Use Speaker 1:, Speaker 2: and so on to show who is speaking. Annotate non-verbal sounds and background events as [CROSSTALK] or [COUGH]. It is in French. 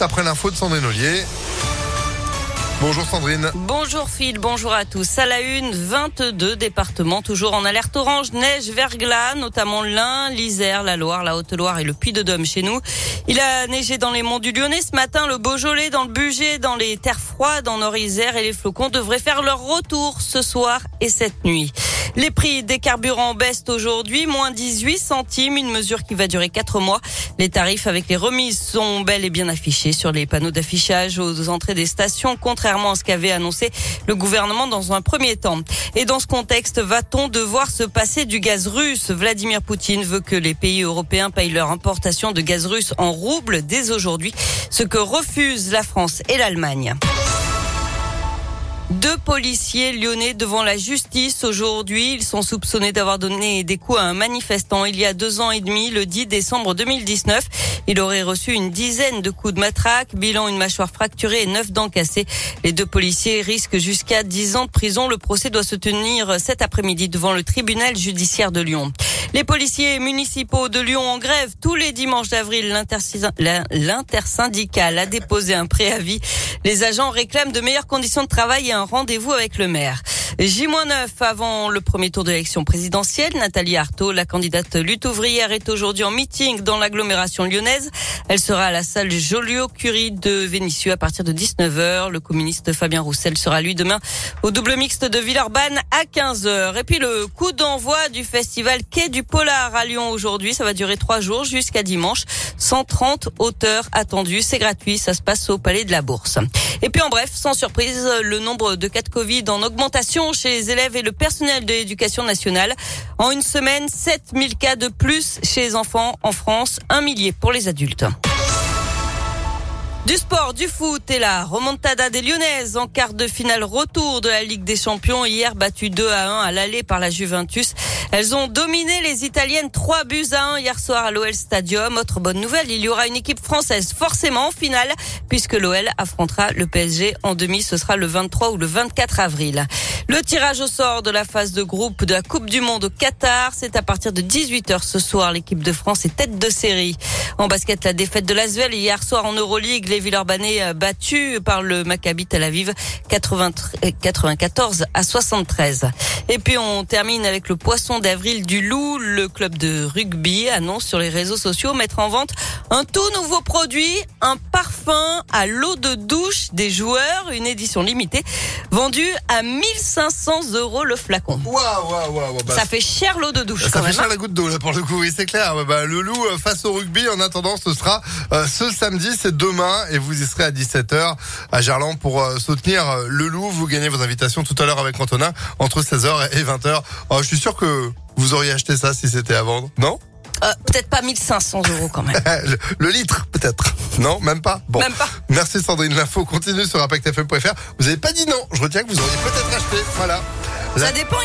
Speaker 1: après l'info de Sandrine Ollier. Bonjour Sandrine.
Speaker 2: Bonjour Phil, bonjour à tous. À la une, 22 départements toujours en alerte orange, neige, verglas, notamment l'Ain, l'Isère, la Loire, la Haute-Loire et le Puy-de-Dôme chez nous. Il a neigé dans les monts du Lyonnais ce matin, le Beaujolais, dans le Bugey, dans les terres froides, en Nord-Isère et les flocons devraient faire leur retour ce soir et cette nuit. Les prix des carburants baissent aujourd'hui, moins 18 centimes, une mesure qui va durer 4 mois. Les tarifs avec les remises sont bel et bien affichés sur les panneaux d'affichage aux entrées des stations, contrairement à ce qu'avait annoncé le gouvernement dans un premier temps. Et dans ce contexte, va-t-on devoir se passer du gaz russe? Vladimir Poutine veut que les pays européens payent leur importation de gaz russe en roubles dès aujourd'hui, ce que refusent la France et l'Allemagne. Deux policiers lyonnais devant la justice aujourd'hui. Ils sont soupçonnés d'avoir donné des coups à un manifestant il y a deux ans et demi, le 10 décembre 2019. Il aurait reçu une dizaine de coups de matraque, bilan une mâchoire fracturée et neuf dents cassées. Les deux policiers risquent jusqu'à dix ans de prison. Le procès doit se tenir cet après-midi devant le tribunal judiciaire de Lyon. Les policiers municipaux de Lyon en grève tous les dimanches d'avril. L'intersyndical a déposé un préavis. Les agents réclament de meilleures conditions de travail et un rendez-vous avec le maire. J-9 avant le premier tour de l'élection présidentielle. Nathalie Arthaud, la candidate lutte ouvrière, est aujourd'hui en meeting dans l'agglomération lyonnaise. Elle sera à la salle Joliot-Curie de Vénissieux à partir de 19h. Le communiste Fabien Roussel sera lui demain au double mixte de Villeurbanne à 15h. Et puis le coup d'envoi du festival Quai du Polar à Lyon aujourd'hui. Ça va durer trois jours jusqu'à dimanche. 130 auteurs attendus. C'est gratuit. Ça se passe au Palais de la Bourse. Et puis en bref, sans surprise, le nombre de cas de Covid en augmentation chez les élèves et le personnel de l'éducation nationale. En une semaine, 7000 cas de plus chez les enfants en France, un millier pour les adultes. Du sport, du foot et la remontada des Lyonnaises en quart de finale retour de la Ligue des Champions hier battu 2 à 1 à l'aller par la Juventus. Elles ont dominé les Italiennes 3 buts à 1 hier soir à l'OL Stadium. Autre bonne nouvelle, il y aura une équipe française forcément en finale puisque l'OL affrontera le PSG en demi. Ce sera le 23 ou le 24 avril. Le tirage au sort de la phase de groupe de la Coupe du Monde au Qatar, c'est à partir de 18h ce soir. L'équipe de France est tête de série. En basket, la défaite de l'Asvel hier soir en Euroleague, les Villeurbanais euh, battus par le Maccabi Tel Aviv 94 à 73. Et puis on termine avec le poisson d'avril du Loup. Le club de rugby annonce sur les réseaux sociaux mettre en vente un tout nouveau produit, un parfum à l'eau de douche des joueurs, une édition limitée, vendue à 1500 euros le flacon.
Speaker 1: Waouh, waouh, waouh.
Speaker 2: Ça fait cher l'eau de douche.
Speaker 1: Ça
Speaker 2: quand
Speaker 1: fait
Speaker 2: même,
Speaker 1: cher
Speaker 2: hein.
Speaker 1: la goutte d'eau là pour le coup, oui c'est clair. Bah, le loup euh, face au rugby, en attendant ce sera euh, ce samedi, c'est demain et vous y serez à 17h à Gerland pour euh, soutenir euh, le loup. Vous gagnez vos invitations tout à l'heure avec Antonin entre 16h et 20h. Oh, je suis sûr que vous auriez acheté ça si c'était à vendre, non
Speaker 2: Euh, Peut-être pas 1500 euros quand même. [LAUGHS]
Speaker 1: le, le litre peut-être Non, même pas Bon.
Speaker 2: Même pas.
Speaker 1: Merci Sandrine, l'info continue sur impactfm.fr. Vous avez pas dit non, je retiens que vous auriez peut-être acheté. Voilà. La-
Speaker 2: Ça dépend.